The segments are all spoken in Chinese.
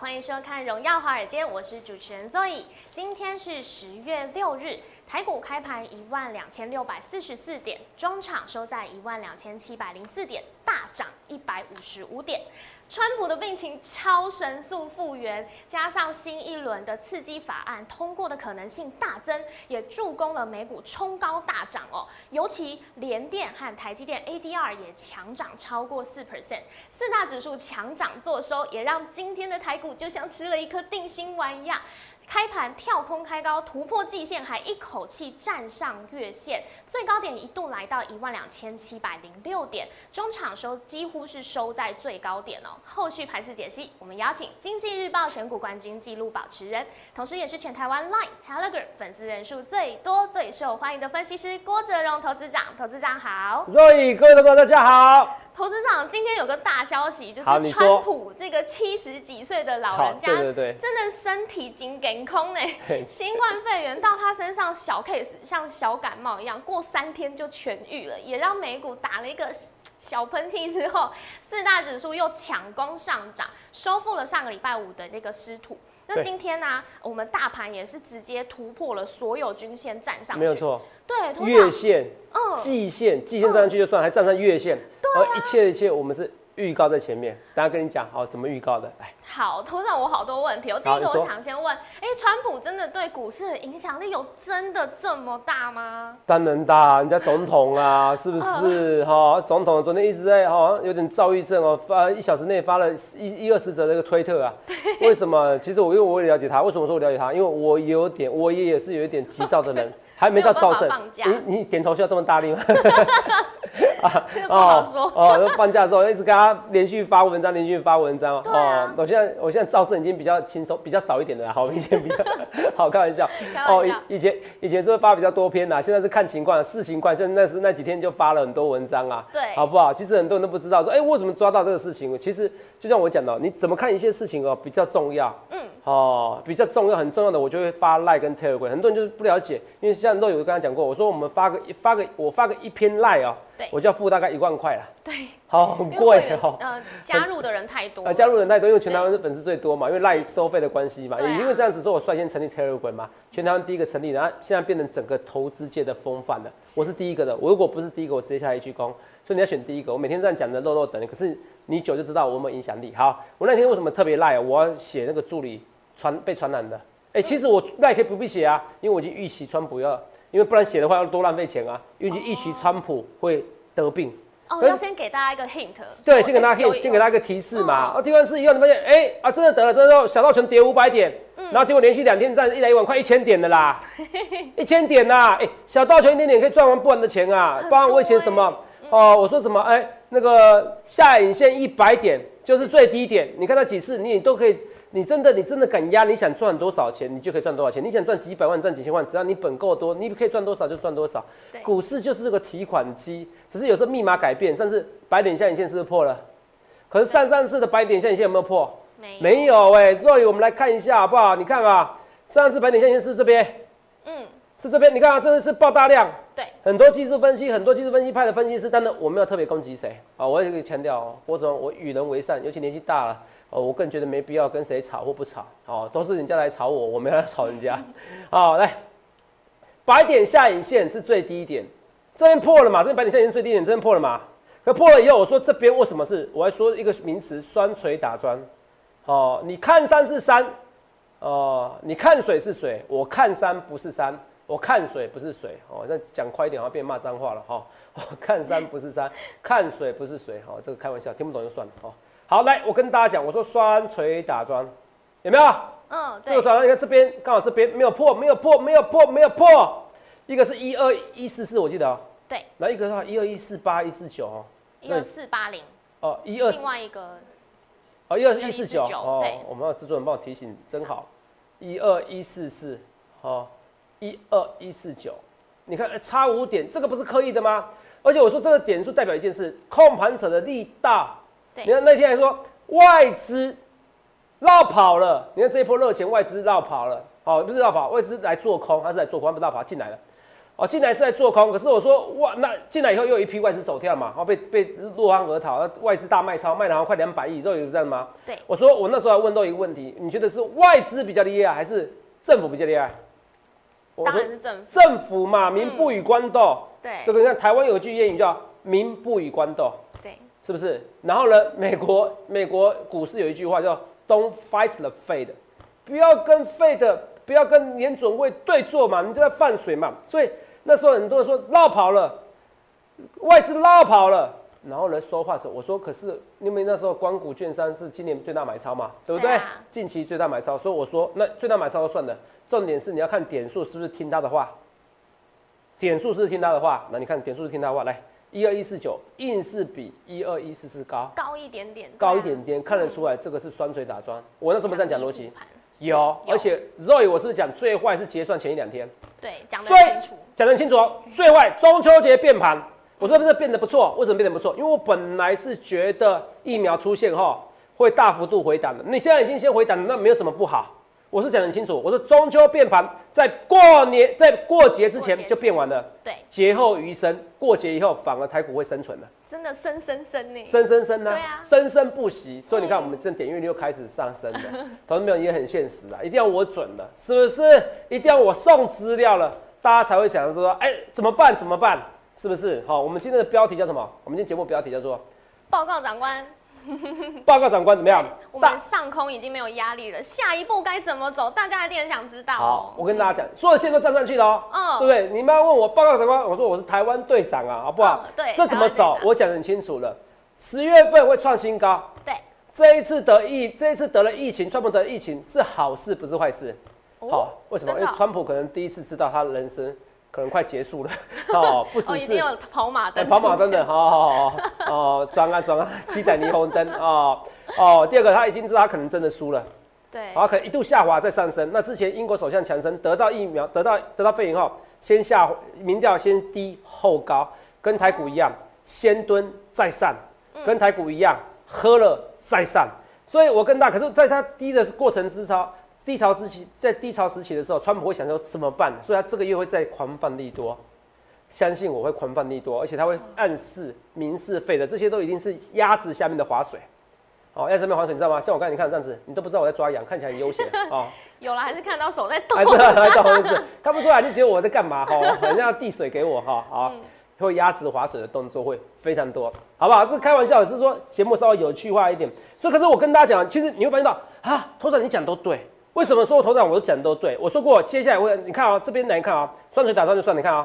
欢迎收看《荣耀华尔街》，我是主持人 Zoe。今天是十月六日，台股开盘一万两千六百四十四点，中场收在一万两千七百零四点，大涨一百五十五点。川普的病情超神速复原，加上新一轮的刺激法案通过的可能性大增，也助攻了美股冲高大涨哦。尤其联电和台积电 ADR 也强涨超过四 percent，四大指数强涨做收，也让今天的台股就像吃了一颗定心丸一样。开盘跳空开高，突破季线，还一口气站上月线，最高点一度来到一万两千七百零六点，中场收几乎是收在最高点哦。后续盘势解析，我们邀请经济日报选股冠军纪录保持人，同时也是全台湾 Line、Telegram 粉丝人数最多、最受欢迎的分析师郭哲荣投资长。投资长好，Zoe，各位朋友大家好。投资长，今天有个大消息，就是川普这个七十几岁的老人家，对对对，真的身体紧梗空呢。新冠肺炎到他身上小 case，像小感冒一样，过三天就痊愈了，也让美股打了一个小喷嚏之后，四大指数又抢攻上涨，收复了上个礼拜五的那个失土。那今天呢，我们大盘也是直接突破了所有均线站上去，没有错，对，月线、嗯，季线、季线站上去就算，还站上月线，对，一切一切我们是。预告在前面，大家跟你讲好怎么预告的。来，好，头上我好多问题。我第一个我想先问，哎，川普真的对股市的影响力有真的这么大吗？当然大，人家总统啊，是不是？哈，总统昨天一直在好像有点躁郁症哦，发一小时内发了一一二十则那个推特啊。为什么？其实我因为我也了解他，为什么说我了解他？因为我有点，我也也是有一点急躁的人。还没到造证，你你点头需要这么大力吗？啊 哦哦，放假的时候一直跟他连续发文章，连续发文章哦。我现在我现在造字已经比较轻松，比较少一点的，好明显比较 好开玩笑哦。以以前以前是会发比较多篇的，现在是看情况视情况。现在那是那几天就发了很多文章啊，对，好不好？其实很多人都不知道说，哎，我怎么抓到这个事情？其实就像我讲的，你怎么看一些事情哦，比较重要。嗯，哦，比较重要很重要的，我就会发 like 跟 telegram。很多人就是不了解，因为像。像都有跟他讲过，我说我们发个发个我发个一篇 Lie 哦，我就要付大概一万块了。对，好很贵哦。呃，加入的人太多。啊，加入的人太多，因为全台湾是粉丝最多嘛，因为赖收费的关系嘛，也因为这样子说，我率先成立 Telegram 嘛，全台湾第一个成立，然后现在变成整个投资界的风范了。我是第一个的，我如果不是第一个，我直接下一鞠躬。所以你要选第一个。我每天这样讲的，漏漏等，可是你久就知道我有没有影响力。好，我那天为什么特别赖？我要写那个助理传被传染的。哎，其实我赖可以不必写啊，因为我已经预期川普要。因为不然写的话要多浪费钱啊！因为预期川普会得病哦，要先给大家一个 hint。对，先给大家 hint，先给大家一个提示嘛。哦，提完示以后，你发现哎啊，真的得了，这时候小道琼跌五百点，然后结果连续两天站一来一往，快一千点的啦，一千点呐！哎，小道琼一点点可以赚完不完的钱啊！包括我以前什么哦，我说什么哎，那个下影线一百点就是最低点，你看它几次你都可以。你真的，你真的敢压？你想赚多少钱，你就可以赚多少钱。你想赚几百万、赚几千万，只要你本够多，你可以赚多少就赚多少。股市就是这个提款机，只是有时候密码改变。上次白点下影线是不是破了？可是上上次的白点下影线有没有破？没没有哎。所以我们来看一下好不好？你看啊，上次白点下影线是这边，嗯，是这边。你看啊，真的是爆大量。对，很多技术分析，很多技术分析派的分析师，但是我没有特别攻击谁啊。我也可以强调哦，我怎我与人为善，尤其年纪大了。哦，我更觉得没必要跟谁吵或不吵，哦，都是人家来吵我，我没有来吵人家。好，来，白点下影线是最低点，这边破了嘛？这边白点下影线最低点，这边破了嘛？可破了以后，我说这边为什么是？我还说一个名词，双锤打砖。哦，你看山是山，哦，你看水是水，我看山不是山，我看水不是水。哦，再讲快一点，好像变骂脏话了哈。哦，看山不是山，看水不是水。哦，这个开玩笑，听不懂就算了。哦。好，来，我跟大家讲，我说双锤打桩，有没有？嗯，这个双你看这边刚好这边没有破，没有破，没有破，没有破。一个是一二一四四，我记得哦。对。那一个的话，一二一四八一四九哦。一二四八零。哦，一二。另外一个。哦，一二一四九。哦，我们要制作人帮我提醒，真好。一二一四四，哦，一二一四九。你看，差五点，这个不是刻意的吗？而且我说这个点数代表一件事，控盘者的力大。你看那天还说外资绕跑了，你看这一波热钱外资绕跑了，哦，不是绕跑，外资来做空，他是来做空，不绕跑进来了。哦，进来是在做空，可是我说哇，那进来以后又有一批外资走跳嘛，然哦，被被落荒而逃，外资大卖超，卖了好像快两百亿，都有这样吗？对，我说我那时候还问到一个问题，你觉得是外资比较厉害，还是政府比较厉害？我当然是政府。政府嘛，民不与官斗，对这个你看台湾有一句谚语叫“民不与官斗对，”，是不是？然后呢，美国美国股市有一句话叫 “Don't fight the Fed”，不要跟 Fed，不要跟联准会对坐嘛，你就在放水嘛。所以那时候很多人说绕跑了，外资绕跑了。然后呢，说话时候我说，可是因为那时候光谷券商是今年最大买超嘛，对不对？对啊近期最大买超，所以我说那最大买超就算了，重点是你要看点数是不是听他的话。点数是听他的话，那你看点数是听他的话，来一二一四九，硬是比一二一四四高，高一点点，高一点点，看得出来这个是双锤打桩。我那时候不是这样讲逻辑有，而且 Roy 我是讲最坏是结算前一两天，对讲得清楚，讲得很清楚哦。最坏中秋节变盘，我说不是变得不错，为什么变得不错？因为我本来是觉得疫苗出现后会大幅度回档的，你现在已经先回档了，那没有什么不好。我是讲得很清楚，我说中秋变盘，在过年在过节之前就变完了，对，节后余生，过节以后反而台股会生存了，真的生生生呢，生生生呢对啊，生生不息。所以你看，嗯我们正点阅率又开始上升了，投资朋友也很现实啊，一定要我准了，是不是？一定要我送资料了，大家才会想说，哎，怎么办？怎么办？是不是？好，我们今天的标题叫什么？我们今天节目标题叫做报告长官，“ 报告长官怎么样对”我们上空已经没有压力了，下一步该怎么走？大家一定很想知道好哦，。我跟大家讲，所有线都站上去了哦，嗯对不对？你们要问我报告长官，我说我是台湾队长啊，好不好？嗯对这怎么走我讲得很清楚了，十月份会创新高。对，这一次得疫，这一次得了疫情，川普得了疫情是好事，不是坏事。哦好、为什么？因为川普可能第一次知道他人生可能快结束了。哦，不哦，只是一定有跑马哎灯，跑马灯的，，好好好好哦，装啊装啊，七彩霓虹灯哦哦。第二个，他已经知道他可能真的输了，对，然后可能一度下滑再上升。那之前英国首相强生得到疫苗，得到得到肺炎后，先下民调先低后高，跟台股一样，先蹲再上，跟台股一样，喝了再上。所以我跟大，可是在他低的过程之超低潮时期，在低潮时期的时候，川普会想说怎么办？所以他这个月会再狂放利多。相信我会狂放利多，而且他会暗示民事费的，这些都一定是鸭子下面的划水。哦，鸭子下面划水，你知道吗？像我刚才你看这样子，你都不知道我在抓羊，看起来很悠闲 哦。有了，还是看到手在动还。是 还是 看不出来，就觉得我在干嘛哈？好像要递水给我哈，好，会鸭子划水的动作会非常多，好不好？这是开玩笑，只是说节目稍微有趣化一点。所以，可是我跟大家讲，其实你会发现到啊，头长你讲都对。为什么说头长我讲都对？我说过，接下来我你看啊、这边来看啊、双腿打算就算，你看啊、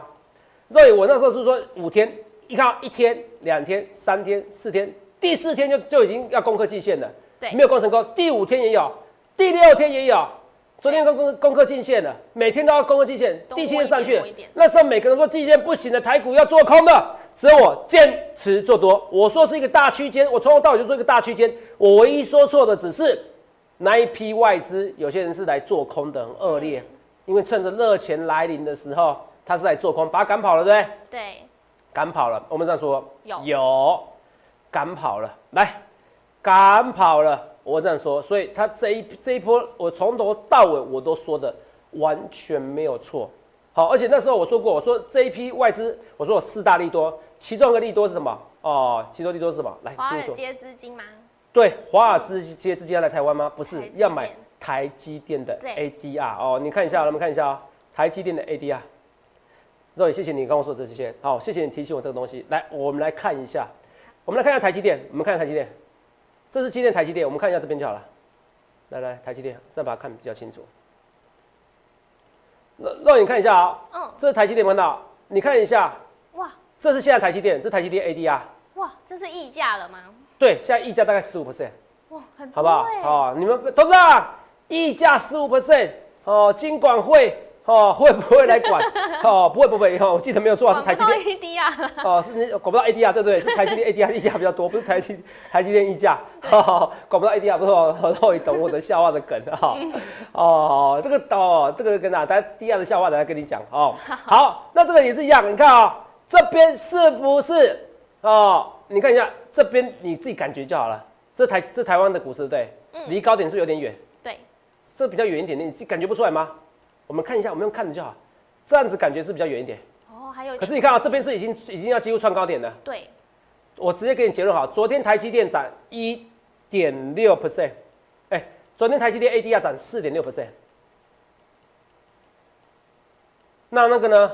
所以我那时候是说五天，一看一天、两天、三天、四天，第四天就就已经要攻克季线了，对。没有攻成功，第五天也有，第六天也有，昨天攻攻攻克季线了，每天都要攻克季线，第七天上去那时候每个人说季线不行的，台股要做空的，只有我坚持做多，我说是一个大区间，我从头到尾就说一个大区间，我唯一说错的只是那一批外资，有些人是来做空的，很恶劣，因为趁着热钱来临的时候，他是来做空，把他赶跑了，对不对？对，赶跑了，我们这样说，有有赶跑了，来赶跑了，我这样说，所以他这一这一波，我从头到尾我都说的完全没有错。好，而且那时候我说过，我说这一批外资，我说有四大利多，其中一个利多是什么？哦，其中利多是什么？来。华尔街资金吗？对，华尔街资金要来台湾吗？不是要买台积电的 ADR 哦。你看一下，我们看一下哦，台积电的 ADR。肉也谢谢你跟我说这些，好，谢谢你提醒我这个东西。来，我们来看一下，我们来看一下台积电，我们看一下台积电，这是今天台积电，我们看一下这边就好了。来来，台积电，再把它看比较清楚。肉肉眼看一下啊、嗯，这是台积电，看到？你看一下，哇这是现在台积电，这是台积电 ADR，哇，这是溢价了吗？对，现在溢价大概十五 percent。哇，很多好不好？欸哦，你们投资啊，溢价十五 percent，哦，金管会哦会不会来管？哦，不会不会，哦，我记得没有错啊，是台积电。ADR，哦，是你管不到 ADR 对不对？是台积电 ADR 溢价比较多，不是台积台积电溢价，哦，管不到 ADR 不是哦，我懂我的笑话的梗哈。哦，这个哦，这个跟哪大家 DR 的笑话，等下跟你讲哦。好，那这个也是一样，你看啊、这边是不是哦？你看一下这边，你自己感觉就好了。这台这台湾的股市对？离高点是有点远，对，这比较远一点点，你自己感觉不出来吗？我们看一下，我们用看的就好，这样子感觉是比较远一点。哦还有可是你看啊，这边是已经已经要几乎创高点了。对，我直接给你结论好，昨天台积电涨一点六 percent，哎，昨天台积电 ADR 涨四点六 percent，那那个呢？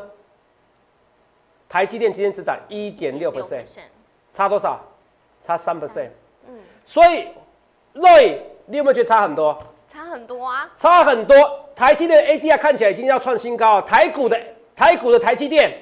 台积电今天只涨一点六 percent，差多少？差三 percent。嗯，所以 Roy，你有没有觉得差很多？差很多啊！差很多。台积电 ADR 看起来已经要创新高，台股的台股的台积电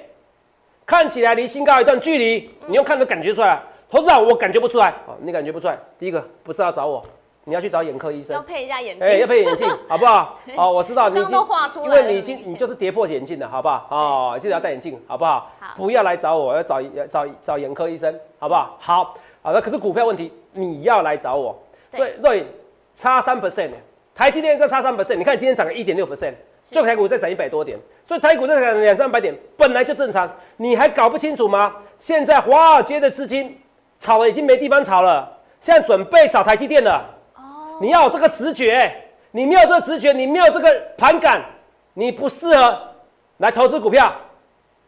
看起来离新高一段距离，你用看都感觉出来。投资长，我感觉不出来。哦，你感觉不出来？第一个不是要找我，你要去找眼科医生，要配一下眼镜。哎，要配眼镜，好不好？好，我知道你已经，因为你已经你就是跌破眼镜了，好不好？哦，记得要戴眼镜，好不好？好，不要来找我，要找找找眼科医生，好不好？好，好的。可是股票问题，你要来找我。所以，所以差三 percent 台积电再差三 percent，你看今天涨了一点六 percent，就台股再涨一百多点，所以台股再涨两三百点本来就正常，你还搞不清楚吗？现在华尔街的资金。炒了已经没地方炒了，现在准备炒台积电了。哦，你要有这个直觉，你没有这个直觉，你没有这个盘感，你不适合来投资股票，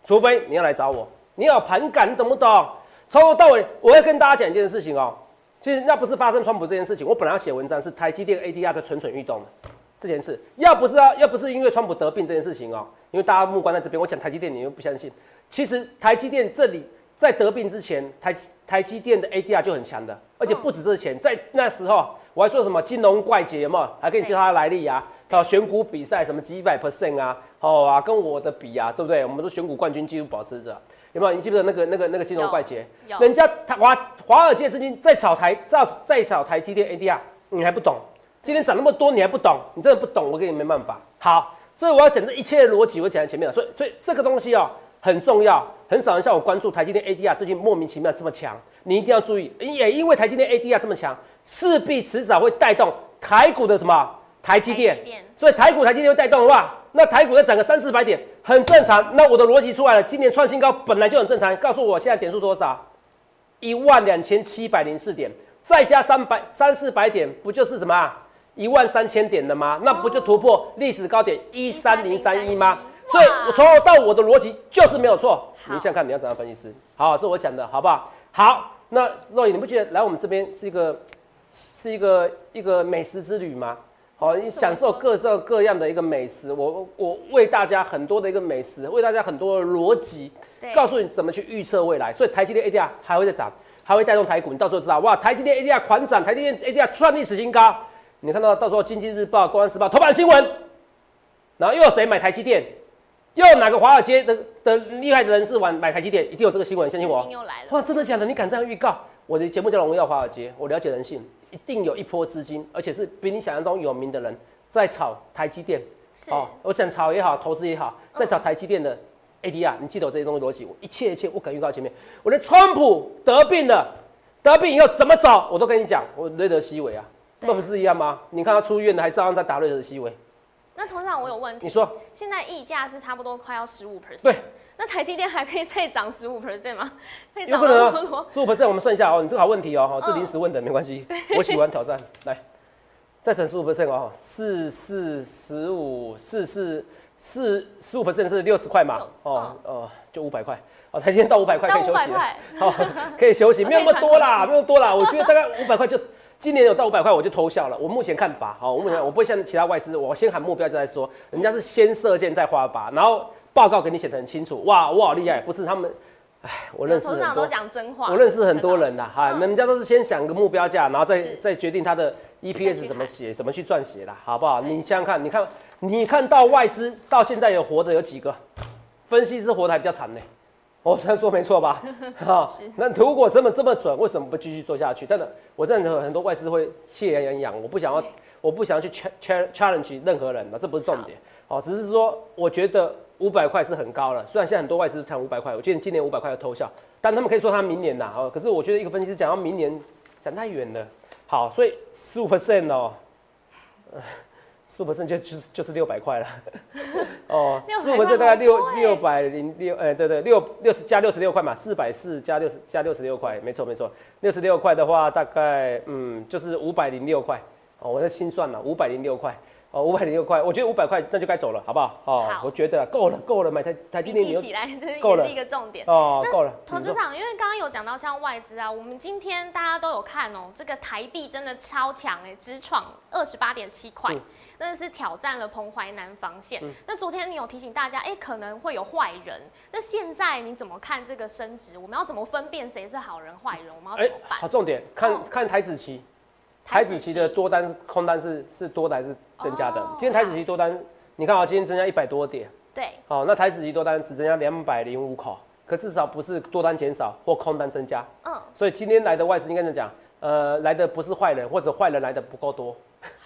除非你要来找我。你有盘感，你懂不懂？从头到尾，我要跟大家讲一件事情哦。其实那不是发生川普这件事情，我本来要写文章是台积电 ADR 在蠢蠢欲动的这件事。要不是啊，要不是因为川普得病这件事情哦，因为大家目光在这边，我讲台积电你又不相信。其实台积电这里。在得病之前，台台积电的 ADR 就很强的，而且不止这钱，在那时候我还说什么金融怪杰嘛，还跟你介绍他来历啊，还有选股比赛什么几百 percent 啊，好啊，跟我的比啊，对不对？我们都选股冠军纪录保持者，有没有？你记不记得那个那个那个金融怪杰？人家他华华尔街资金在炒台，在在炒台积电 ADR，你还不懂？今天涨那么多，你还不懂？你真的不懂，我跟你没办法。好，所以我要讲这一切的逻辑，我讲在前面了。所以所以这个东西哦。很重要，很少人像我关注台积电 ADR 最近莫名其妙这么强，你一定要注意。也因为台积电 ADR 这么强，势必迟早会带动台股的什么台积电，所以台股台积电会带动的话，那台股要涨个三四百点很正常。那我的逻辑出来了，今年创新高本来就很正常。告诉我现在点数多少？一万两千七百零四点，再加三百三四百点，不就是什么一万三千点的吗？那不就突破历史高点一三零三一吗？所以，我从头到我的逻辑就是没有错。你想想看，你要怎样分析师？好，这我讲的好不好？好，那若雨，你不觉得来我们这边是一个是一个一个美食之旅吗？好，你享受各色各样的一个美食。我我为大家很多的一个美食，为大家很多的逻辑，告诉你怎么去预测未来。所以台积电 ADR 还会再涨，还会带动台股。你到时候知道哇，台积电 ADR 狂涨，台积电 ADR 创历史新高。你看到到时候经济日报、公安时报头版新闻，然后又有谁买台积电？又有哪个华尔街的的厉害的人士玩买台积电，一定有这个新闻，相信我。哇，真的假的？你敢这样预告？我的节目叫《荣耀华尔街》，我了解人性，一定有一波资金，而且是比你想象中有名的人在炒台积电。哦，我讲炒也好，投资也好，在炒台积电的 ADR。你记得我这些东西逻辑，我一切一切我敢预告前面。我连川普得病了，得病以后怎么走，我都跟你讲。我瑞德西韦啊，那不是一样吗？你看他出院了，还照样在打瑞德西韦。那头上我有问题。你说，现在溢价是差不多快要十五 percent。对。那台积电还可以再涨十五 percent 吗？有 可能十五 percent，我们算一下哦。你这个好问题哦，这临时问的没关系。我喜欢挑战，来，再乘十五 percent 哦，四四十五，四四四十五 percent 是六十块嘛？哦哦，就五百块。哦，台积电到五百块可以休息了。好，可以休息，没有那么多啦，没有多啦。我觉得大概五百块就。今年有到五百块，我就偷笑了。我目前看法，好，我目前我不会像其他外资，我先喊目标再说。人家是先射箭再画靶，然后报告给你写的很清楚。哇，我好厉害，不是他们，哎，我认识很多，都讲真话。我认识很多人呐，哈，人家都是先想个目标价，然后再再决定他的 EPS 怎么写，怎么去撰写啦，好不好？你想想看，你看，你看到外资到现在有活的有几个？分析师活的还比较惨呢。我这样说没错吧？哈，那如果这么这么准，为什么不继续做下去？真的，我认得很多外资会气牙痒痒，我不想要，我不想要去 challenge 任何人嘛，这不是重点。哦，只是说，我觉得五百块是很高了。虽然现在很多外资谈五百块，我觉得今年五百块要偷笑，但他们可以说他明年呐。哦，可是我觉得一个分析师讲到明年，讲太远了。好，所以十五 percent 哦。十五 percent 就就是就是六百块了，哦，十五 percent 大概六六百零六，哎，对对，六六十加六十六块嘛，四百四加六十加六十六块，没错没错，六十六块的话大概嗯就是五百零六块，哦，我在心算了，五百零六块，哦，五百零六块，我觉得五百块那就该走了，好不好？哦，好我觉得够了，够了，买台台积笔电你又记起来，这是也是一个重点。哦，够了。投资长，因为刚刚有讲到像外资啊，我们今天大家都有看哦，这个台币真的超强哎，直闯二十八点七块嗯，真的是挑战了彭淮南防线。那昨天你有提醒大家，哎，可能会有坏人。那现在你怎么看这个升值？我们要怎么分辨谁是好人坏人？我们要怎么办？好重点，看哦看台子期，台子期的多单、空单是是多的还是增加的。哦？今天台子期多单，你看啊，今天增加一百多点，对，好，那台子期多单只增加两百零五口，可至少不是多单减少或空单增加，嗯，所以今天来的外资应该是讲，呃，来的不是坏人，或者坏人来的不够多，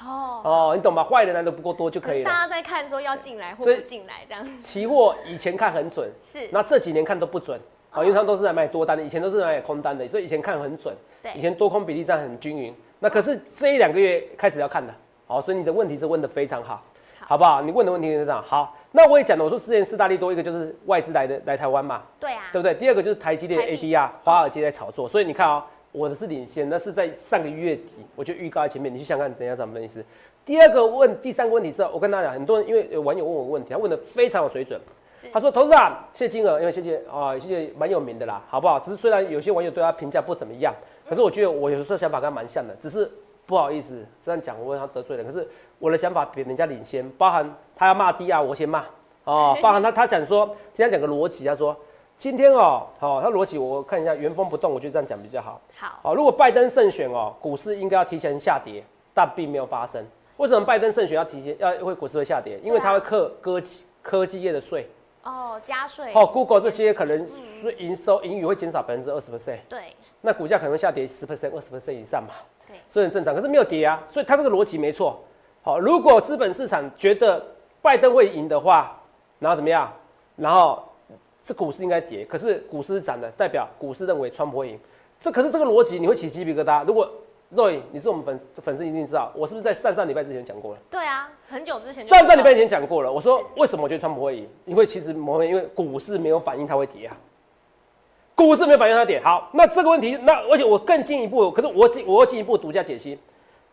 哦，哦，你懂吧？坏人来的不够多就可以了。大家在看说要进来或不进来这样，期货以前看很准，是，那这几年看都不准，啊，因为他们都是来买多单的，以前都是来买空单的，所以以前看很准，对。以前多空比例占很均匀。那可是这一两个月开始要看的，好，所以你的问题是问的非常好，好不好？你问的问题是这样，好，那我也讲了，我说之前四大利多，一个就是外资来的来台湾嘛，对啊，对不对？第二个就是台积电 ADR，华尔街在炒作，所以你看啊、我的是领先，那是在上个月底我就预告在前面，你去想看怎样怎么分析师。第二个问，第三个问题是，我跟大家讲，很多人因为有网友问我问题，他问的非常有水准。他说：“投资啊，谢金额，因为谢谢啊，谢谢蛮有名的啦，好不好？只是虽然有些网友对他评价不怎么样，可是我觉得我有时候想法跟他蛮像的，只是不好意思这样讲，我问他得罪人。可是我的想法比人家领先，包含他要骂低啊，我先骂哦，包含他他讲说，今天讲个逻辑，他说今天哦，好、他逻辑我看一下，原封不动，我觉得这样讲比较好。好，好，如果拜登胜选哦，股市应该要提前下跌，但并没有发生。为什么拜登胜选要提前要会股市会下跌？因为他会克科技科技业的税。哦，加税，哦，Google 这些可能税营收盈余会减少百分之二十 percent，对，那股价可能会下跌十 percent、二十 percent 以上嘛。对，所以很正常。可是没有跌啊，所以它这个逻辑没错。好，如果资本市场觉得拜登会赢的话，然后怎么样？然后这股市应该跌，可是股市涨的，代表股市认为川普会赢。这可是这个逻辑，你会起鸡皮疙瘩。如果 Roy，你是我们粉粉丝，一定知道，我是不是在上上礼拜之前讲过了？对啊，很久之前上上礼拜以前讲过了，我说为什么我觉得川普会赢？因为其实某面因为股市没有反应，它会跌啊。股市没有反应，它跌。好，那这个问题，那而且我更进一步，可是我进我要进一步独家解析。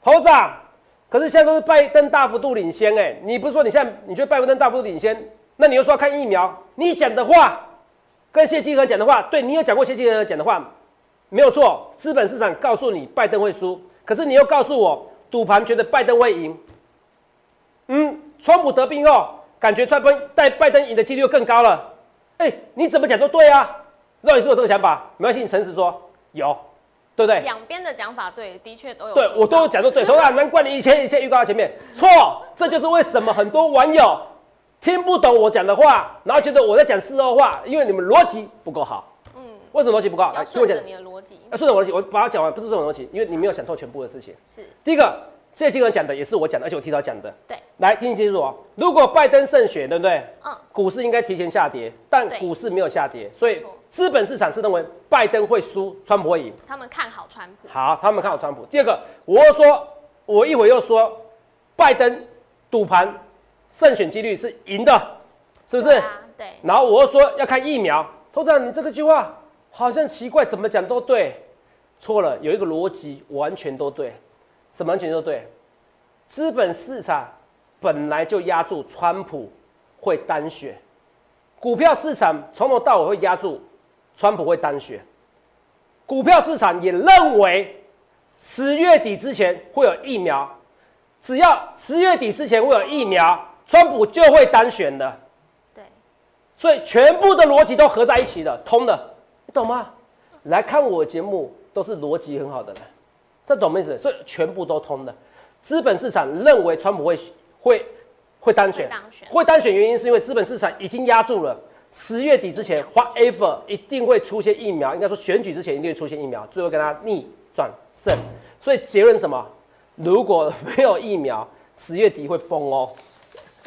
猴子啊，可是现在都是拜登大幅度领先，哎，你不是说你现在你觉得拜登大幅度领先，那你又说要看疫苗，你讲的话跟谢金河讲的话，对你有讲过谢金河讲的话，没有错，资本市场告诉你拜登会输，可是你又告诉我赌盘觉得拜登会赢。嗯，川普得病后，感觉川普带拜登赢的几率更高了。哎、你怎么讲都对啊。让你是有这个想法，没关系，你诚实说有，对不对？两边的讲法对，的确都有对我都有讲的对，同样难怪你以前一切预告在前面错，这就是为什么很多网友听不懂我讲的话，然后觉得我在讲事后话，因为你们逻辑不够好。嗯，为什么逻辑不够好？来，顺着，你的逻辑要顺着我逻辑，我把它讲完，不是顺着我逻辑，因为你没有想透全部的事情。是第一个，谢金河讲的也是我讲的，而且我提早讲的。对，来，听清楚哦。如果拜登胜选，对不对？嗯，股市应该提前下跌，但股市没有下跌，所以资本市场是认为拜登会输，川普会赢。他们看好川普，好，他们看好川普。第二个，我又说，我一会又说，拜登赌盘胜选几率是赢的，是不是？对啊，对，然后我又说要看疫苗，头长，你这个句话好像奇怪，怎么讲都对，错了，有一个逻辑完全都对，什么全都对？资本市场本来就压住川普会单选，股票市场从头到尾会压住川普会单选，股票市场也认为十月底之前会有疫苗，只要十月底之前会有疫苗，川普就会单选的。对，所以全部的逻辑都合在一起的，通的，你懂吗？来看我节目都是逻辑很好的人，这懂没意思？所以全部都通的。资本市场认为川普会会会当选会当选，原因是因为资本市场已经压住了十月底之前，whatever 一定会出现疫苗，应该说选举之前一定会出现疫苗，最后跟他逆转胜。所以结论是什么？如果没有疫苗，十月底会崩哦。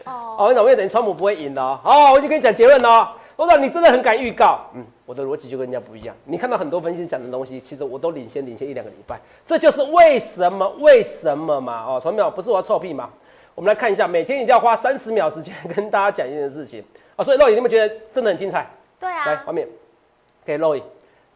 哦，哦，你懂没有？等于川普不会赢的哦。好，我已经跟你讲结论哦。我说你真的很敢预告，嗯，我的逻辑就跟人家不一样。你看到很多分析师讲的东西，其实我都领先领先一两个礼拜，这就是为什么为什么嘛？哦，同学们，不是我要臭屁嘛？我们来看一下，每天一定要花三十秒时间跟大家讲一件事情啊。所以肉眼，你们觉得真的很精彩？对啊来，啊画，面给肉眼，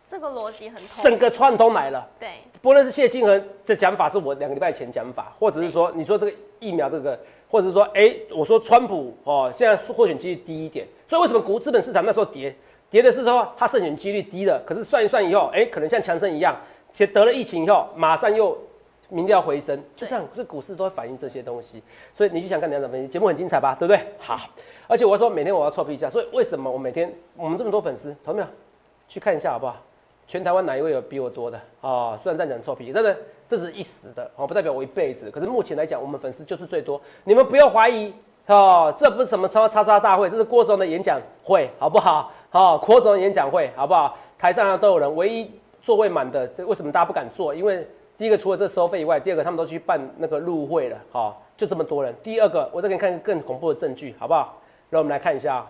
这个逻辑很通，整个串通来了。对，不论是谢金恒的讲法是我两个礼拜前讲法，或者是说你说这个疫苗这个或者是说，哎，我说川普哦，现在获选几率低一点，所以为什么股资本市场那时候跌？跌的是说他胜选几率低了，可是算一算以后，哎，可能像强生一样，且得了疫情以后，马上又民调回升，就这样，这股市都会反映这些东西。所以你去想看两场分析，节目很精彩吧？对不对？好，而且我说每天我要臭屁一下，所以为什么我每天我们这么多粉丝，同没有？去看一下好不好？全台湾哪一位有比我多的啊？虽然在讲臭屁，但是这是一时的哦，不代表我一辈子。可是目前来讲，我们粉丝就是最多，你们不要怀疑哦，这不是什么超叉叉大会，这是郭总的演讲会，好不好？好，柯总演讲会，好不好？台上都有人，唯一座位满的，这为什么大家不敢坐？因为第一个除了这收费以外，第二个他们都去办那个入会了，好，就这么多人。第二个，我再给你看更恐怖的证据，好不好？让我们来看一下，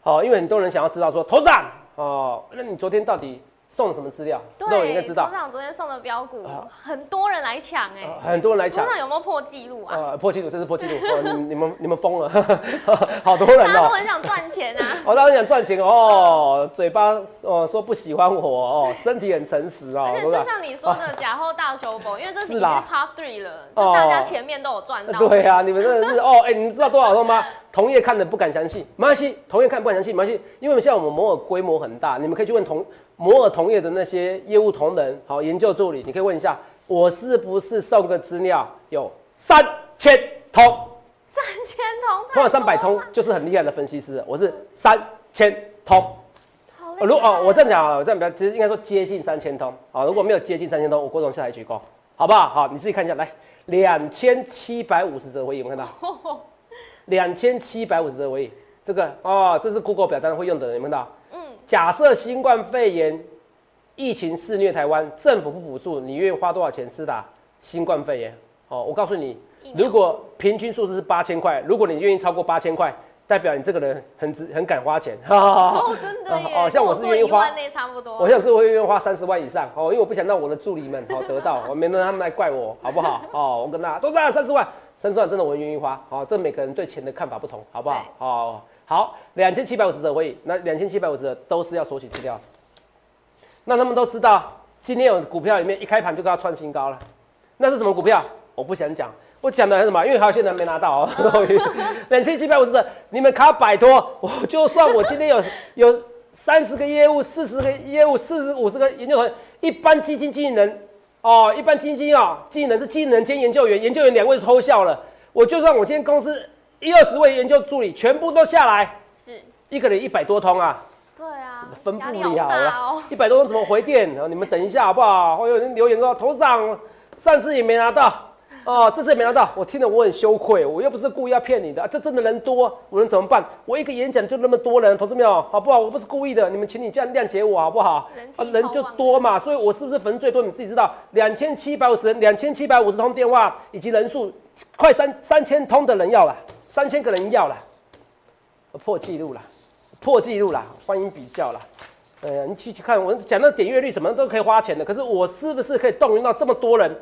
好，因为很多人想要知道说，头长哦，那你昨天到底？送什么资料？对，应该知道。董事长昨天送的标股，很多人来抢哎，很多人来抢。董事长有没有破纪录啊？呃，破纪录，这是破纪录。你 你们你们疯了，好多人哦。大家都很想赚钱啊。哦，大家想赚钱哦，嘴巴哦说不喜欢我哦，身体很诚实哦。而且就像你说的假后大修补，因为这是已经 part three 了，就大家前面都有赚到。对啊，你们真的是哦，哎，你们知道多少通吗？同业看的不敢相信，没关系，同业看不敢相信，没关系，因为现在我们摩尔规模很大，你们可以去问同。摩尔同业的那些业务同仁，好研究助理，你可以问一下，我是不是送个资料有三千通？三千通，通了三百通就是很厉害的分析师。我是三千通。好如哦，我这样讲啊，我这样讲，其实应该说接近三千通。好，如果没有接近三千通，我郭总下来举高，好不好？好，你自己看一下，来两千七百五十则回应，有看到？两千七百五十则回应，这个哦，这是 Google 表单会用的，有看到？假设新冠肺炎疫情肆虐台湾，政府不补助，你愿意花多少钱施打新冠肺炎？哦，我告诉你，如果平均数字是八千块，如果你愿意超过八千块，代表你这个人很值很敢花钱。哦，真的哦，像我是愿意花，差不多。我像是我愿意花三十万以上哦，因为我不想让我的助理们哦得到，我 免得他们来怪我，好不好？哦，我跟大家都在三十万，三十万真的我愿意花。好，这每个人对钱的看法不同，好不好？好。好，两千七百五十则会议，那两千七百五十都是要索取资料。那他们都知道，今天有股票里面一开盘就跟它创新高了，那是什么股票？我不想讲，我讲的是什么？因为还有些人没拿到哦。两千七百五十你们卡摆脱，我就算我今天有 有三十个业务、四十个业务、四十五十个研究员，一般基金经理人哦，一般基金啊，经理人是经理人兼研究员，研究员两位偷笑了。我就算我今天公司。一二十位研究助理全部都下来，是一个人一百多通啊。对啊，分不了了。一百多通怎么回电？你们等一下好不好？会有人留言说头上上次也没拿到，哦，这次也没拿到。我听了我很羞愧，我又不是故意要骗你的。这真的人多，我能怎么办？我一个演讲就那么多人，同志们好不好？我不是故意的，你们请你这样谅解我好不好？人就多嘛，所以我是不是粉最多？你自己知道，两千七百五十人，两千七百五十通电话，以及人数快三三千通的人要了。三千个人要了，破纪录了，破纪录了，欢迎比较了。呃，你去去看，我讲那点阅率什么都可以花钱的，可是我是不是可以动员到这么多人？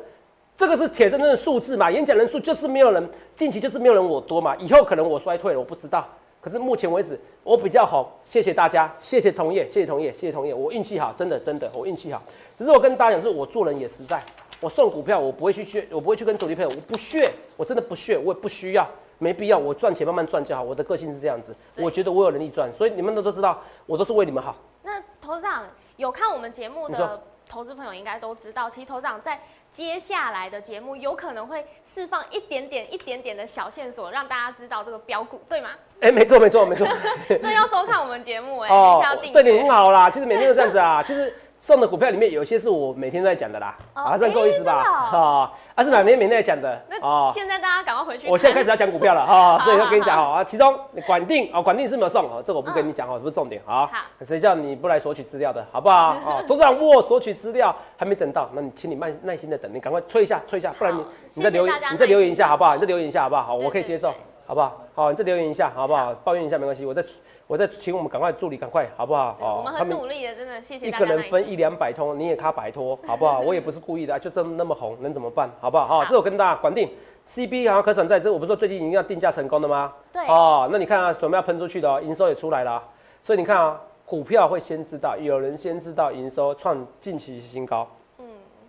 这个是铁铮铮的数字嘛？演讲人数就是没有人，近期就是没有人我多嘛？以后可能我衰退了，我不知道。可是目前为止我比较好，谢谢大家，谢谢同业，谢谢同业，谢谢同业，我运气好，真的真的我运气好。只是我跟大家讲，是我做人也实在，我送股票我不会去炫，我不会去跟主力配，我不屑，我真的不屑，我也不需要。没必要，我赚钱慢慢赚就好。我的个性是这样子，我觉得我有能力赚，所以你们都都知道，我都是为你们好。那投资长有看我们节目的投资朋友应该都知道，其实投资长在接下来的节目有可能会释放一点点、一点点的小线索，让大家知道这个标股，对吗？哎，没错，没错，没错。所以要收看我们节目，哎，哦，对你很好啦。其实每天都这样子啊，其实。送的股票里面有些是我每天在讲的啦，啊，这样够意思吧？啊，啊是哪天每天在讲的？啊，现在大家赶快回去。我现在开始要讲股票了哈，所以要跟你讲哈啊，其中管定啊，管定是没有送啊，这我不跟你讲哦，不是重点啊。好，谁叫你不来索取资料的，好不好？啊，董事长我索取资料还没等到，那你请你慢耐心的等，你赶快催一下，催一下，不然你你再留言，你再留言一下好不好？你再留言一下好不好？好，我可以接受，好不好？好，你再留言一下好不好？抱怨一下没关系，我再。我再请我们赶快助理赶快好不好？哦，我们很努力的，真的谢谢一个人分一两百通，你也卡摆脱好不好？我也不是故意的，就这么那么红，能怎么办？好不好？好，这我跟大家管定，CB 好像可转债，这我不是说最近已经要定价成功的吗？对。哦，那你看啊，准备要喷出去的哦，营收也出来了，所以你看啊，股票会先知道，有人先知道营收创近期新高，嗯，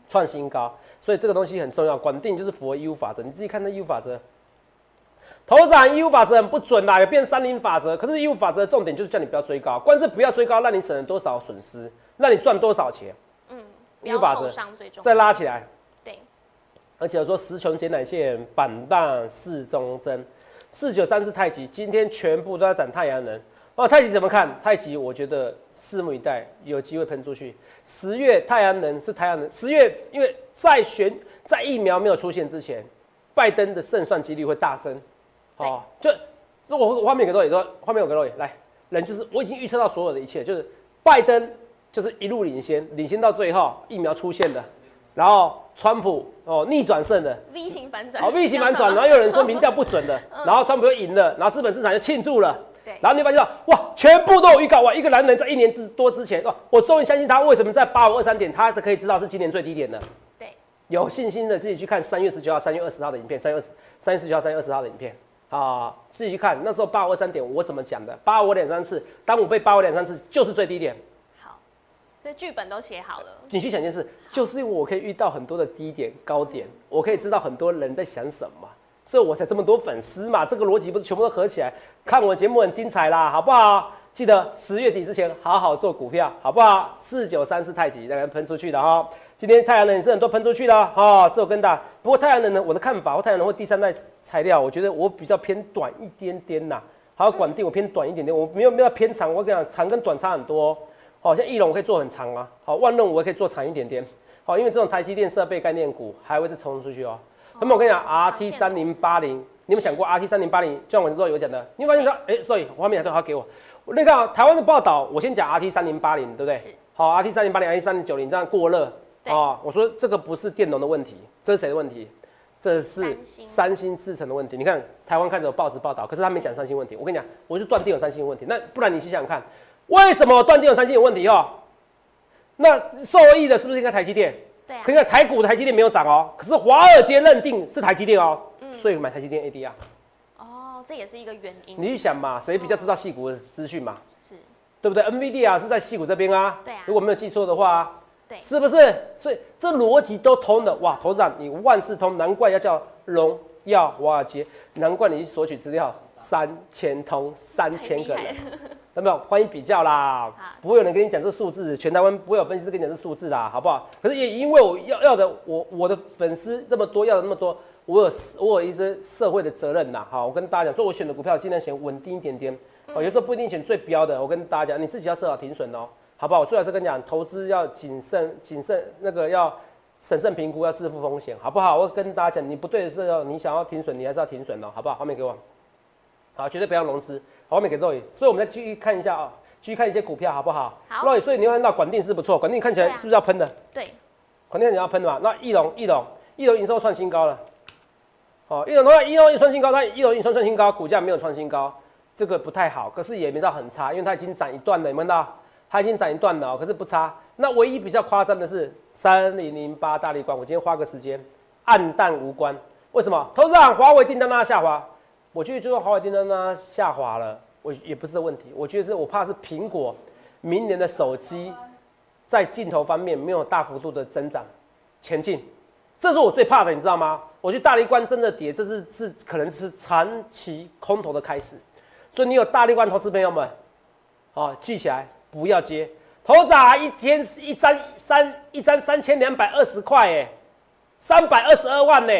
创新高，所以这个东西很重要。管定就是符合义务法则，你自己看那义务法则。投资义务法则很不准啦，有变三零法则。可是义务法则的重点就是叫你不要追高，光是不要追高，让你省了多少损失，让你赚多少钱。嗯，不义务法则。再拉起来，对，而且我说十穷减奶线、板荡、四中针、四九三是太极，今天全部都在涨太阳能。哦，太极怎么看？太极我觉得拭目以待，有机会喷出去。十月太阳能是太阳能，十月因为在选在疫苗没有出现之前，拜登的胜算几率会大增。哦，就如果我画面给各位说，画面有给各位来，人就是我已经预测到所有的一切，就是拜登就是一路领先，领先到最后疫苗出现的，然后川普哦逆转胜的，V 型反转，好 V 型反转，然后又有人说民调不准的，然后川普又赢了，然后资本市场又庆祝了。对然后你发现到哇，全部都有预告哇！一个男人在一年之多之前哇，我终于相信他为什么在八五二三点，他可以知道是今年最低点的。对，有信心的自己去看三月十九号、三月二十号的影片，三月二十、三月十九号、三月二十号的影片啊，自己去看那时候八五二三点我怎么讲的，八五两三次，当我被八五两三次就是最低点。好，所以剧本都写好了。你去想件事，就是因为我可以遇到很多的低点、高点，我可以知道很多人在想什么，所以我才这么多粉丝嘛。这个逻辑不是全部都合起来？看我节目很精彩啦，好不好？记得十月底之前好好做股票，好不好？四九三是太极，让人喷出去的哈。今天太阳能也是很多喷出去的哈，这我跟大家。不过太阳能呢，我的看法或太阳能或第三代材料，我觉得我比较偏短一点点呐。还有管定我偏短一点点，我没有没有偏长。我跟你讲，长跟短差很多哦。好像翼龙我可以做很长啊，好万润我也可以做长一点点，好，因为这种台积电设备概念股还会再冲出去哦。那么我跟你讲，RT 三零八零，你有没有想过 RT 三零八零？就像我之后有讲的，你发现说？哎、所以画面还都好给我。那个啊台湾的报道，我先讲 RT 三零八零，对不对是？好，RT 三零八零、RT 三零九零这样过热对啊。我说这个不是电容的问题，这是谁的问题？这是三星制成的问题。你看台湾开始有报纸报道，可是他没讲三星问题。我跟你讲，我就断定有三星有问题。那不然你想想看，为什么断定有三星有问题哦？那受益的是不是应该台积电？对啊可，是台股的台积电没有涨哦，可是华尔街认定是台积电哦，嗯所以买台积电 ADR。哦，这也是一个原因。你去想嘛，谁比较知道细股的资讯嘛？是，对不对？NVIDIA 是在细股这边啊，对啊如果没有记错的话啊，对是不是？所以这逻辑都通的哇，投资长你万事通，难怪要叫荣耀华尔街，难怪你去索取资料三千通三千个人有没有？欢迎比较啦，不会有人跟你讲这数字，全台湾不会有分析师跟你讲这数字啦，好不好？可是也因为我要要的，我我的粉丝这么多，要的那么多，我有我有一些社会的责任呐，好，我跟大家讲，说我选的股票尽量选稳定一点点，哦，有时候不一定选最标的，我跟大家讲，你自己要设好停损哦，好不好？我最好是跟你讲，投资要谨慎谨慎，那个要审慎评估，要自负风险，好不好？我跟大家讲，你不对的时候，你想要停损，你还是要停损哦，好不好？画面给我。好，绝对不要融资。好，后面给肉宇，所以我们再继续看一下啊、继续看一些股票好不好？好肉宇，所以你会看到管定是不错，管定看起来是不是要喷的？对，管定你要喷的嘛？那翼龙，翼龙，翼龙营收创新高了。哦，翼龙的话，翼龙一创新高，它翼龙营收创新高，股价没有创新高，这个不太好。可是也没到很差，因为它已经涨一段了，有没有看到？它已经涨一段了、可是不差。那唯一比较夸张的是三零零八大力光，我今天花个时间，暗淡无关。为什么？投资长，华为订单让它下滑，我觉得就算华为订单让它下滑了，我也不是问题。我觉得是我怕是苹果明年的手机在镜头方面没有大幅度的增长前进，这是我最怕的，你知道吗？我觉得大力关真的跌，这是是可能是长期空头的开始。所以你有大力关投资朋友们，啊，记起来不要接。头仔一天一张三一张三千两百二十块，哎，三百二十二万呢，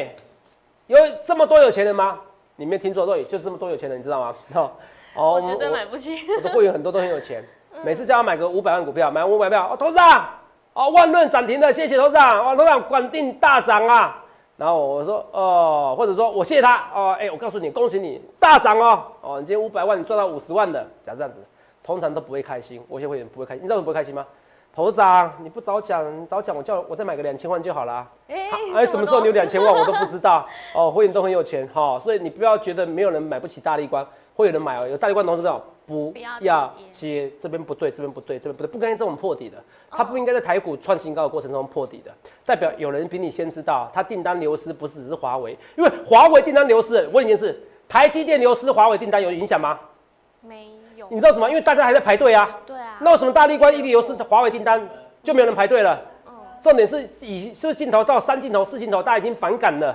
有这么多有钱人吗？你没有听错，对，就是这么多有钱人，你知道吗？哦，哦我绝对买不起。我的会员很多都很有钱，每次叫他买个五百万股票，买五百票，哦，头长，哦，万润涨停了，谢谢头长，哦，头长管定大涨啊。然后我说，哦，或者说我谢谢他，哦，哎、我告诉你，恭喜你大涨哦，哦，你今天五百万，你赚到五十万的，假如这样子，通常都不会开心，我有些会员不会开心，你知道为什么不会开心吗？头长，你不早讲，早讲，我叫我再买个两千万就好啦。哎哎，什么时候你有两千万我都不知道。哦，会员都很有钱哈、所以你不要觉得没有人买不起大力关，会有人买哦，有大力关投资者不不要接，这边不对，这边不对，这边不对，不该这种破底的，他不应该在台股创新高的过程中破底的，代表有人比你先知道，他订单流失不是只是华为，因为华为订单流失，问一件事，台积电流失，华为订单有影响吗？没有你。知道什么？因为大家还在排队啊，对啊。那为什么大力关一流是，华为订单就没有人排队了？嗯，重点是以是不是镜头到三镜头、四镜头，大家已经反感了，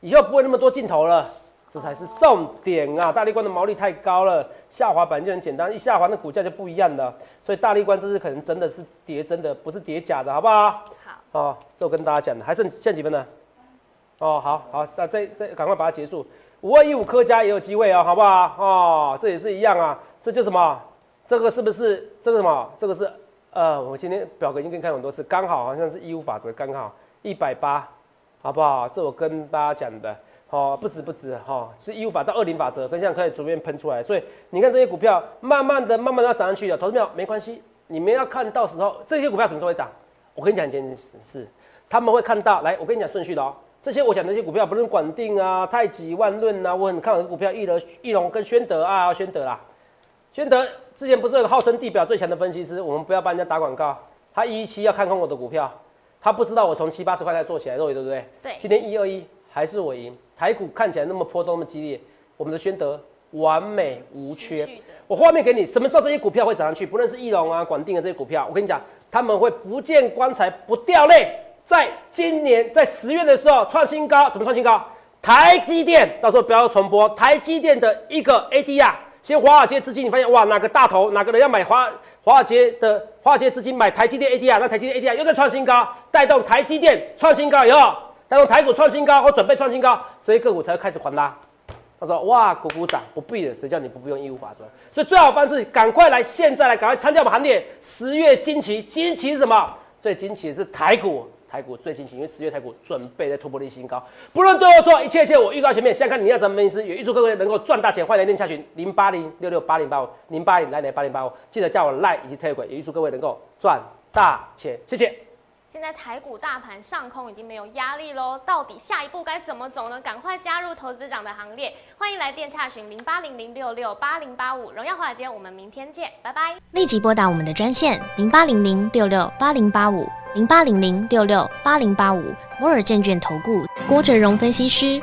以后不会那么多镜头了，这才是重点啊！大力关的毛利太高了，下滑本来就很简单，一下滑那股价就不一样了。所以大力关这次可能真的是跌真的，不是跌假的，好不好？好，哦，这我跟大家讲的，还剩剩几分呢？哦，好好，那这这赶快把它结束。五二一五科家也有机会哦，好不好？哦，这也是一样啊，这就什么？这个是不是这个什么？这个是呃，我今天表格已经跟你看很多次，刚好好像是义务法则，刚好一百八，好不好？这我跟大家讲的，哦，不止不止哈，是义务法到二零法则，跟这样可以逐渐喷出来。所以你看这些股票，慢慢的、慢慢的涨上去的，投资票没关系，你们要看到时候这些股票什么时候会涨？我跟你讲一件事，是他们会看到，来，我跟你讲顺序的哦。这些我讲的这些股票，不论广定啊、太极、万润啊，我很看好的股票，易龙、易龙跟宣德啊，宣德啦，宣德之前不是有个号称地表最强的分析师，我们不要帮人家打广告，他一一七要看空我的股票，他不知道我从七八十块才做起来，对不对？对。今天一二一还是我赢，台股看起来那么波动那么激烈，我们的宣德完美无缺。我画面给你，什么时候这些股票会涨上去？不论是易龙啊、广定的这些股票，我跟你讲，他们会不见棺材不掉泪。在今年在十月的时候创新高，怎么创新高？台积电到时候不要重播台积电的一个 ADR，先华尔街资金，你发现哇，哪个大头哪个人要买华华尔街的华尔街资金买台积电 ADR，那台积电 ADR 又在创新高，带动台积电创新高以后，带动台股创新高或准备创新高，这些个股才会开始狂拉。他说哇，股股涨不必的，谁叫你不不用义务法则？所以最好方式赶快来，现在来赶快参加我们行列。十月惊奇，惊奇是什么？最惊奇的是台股。台股最惊奇，因为十月台股准备在突破历史新高，不论对或错，一切一切我预告前面。现在看你要怎么分析，也预祝各位能够赚大钱。欢迎来电下询零八零六六八零八五零八零来零八零八五，记得叫我赖以及特鬼，也预祝各位能够赚大钱。谢谢。现在台股大盘上空已经没有压力喽，到底下一步该怎么走呢？赶快加入投资长的行列，欢迎来电洽询零八零零六六八零八五。荣耀华尔街，我们明天见，拜拜。立即拨打我们的专线零八零零六六八零八五零八零零六六八零八五摩尔证券投顾郭哲荣分析师。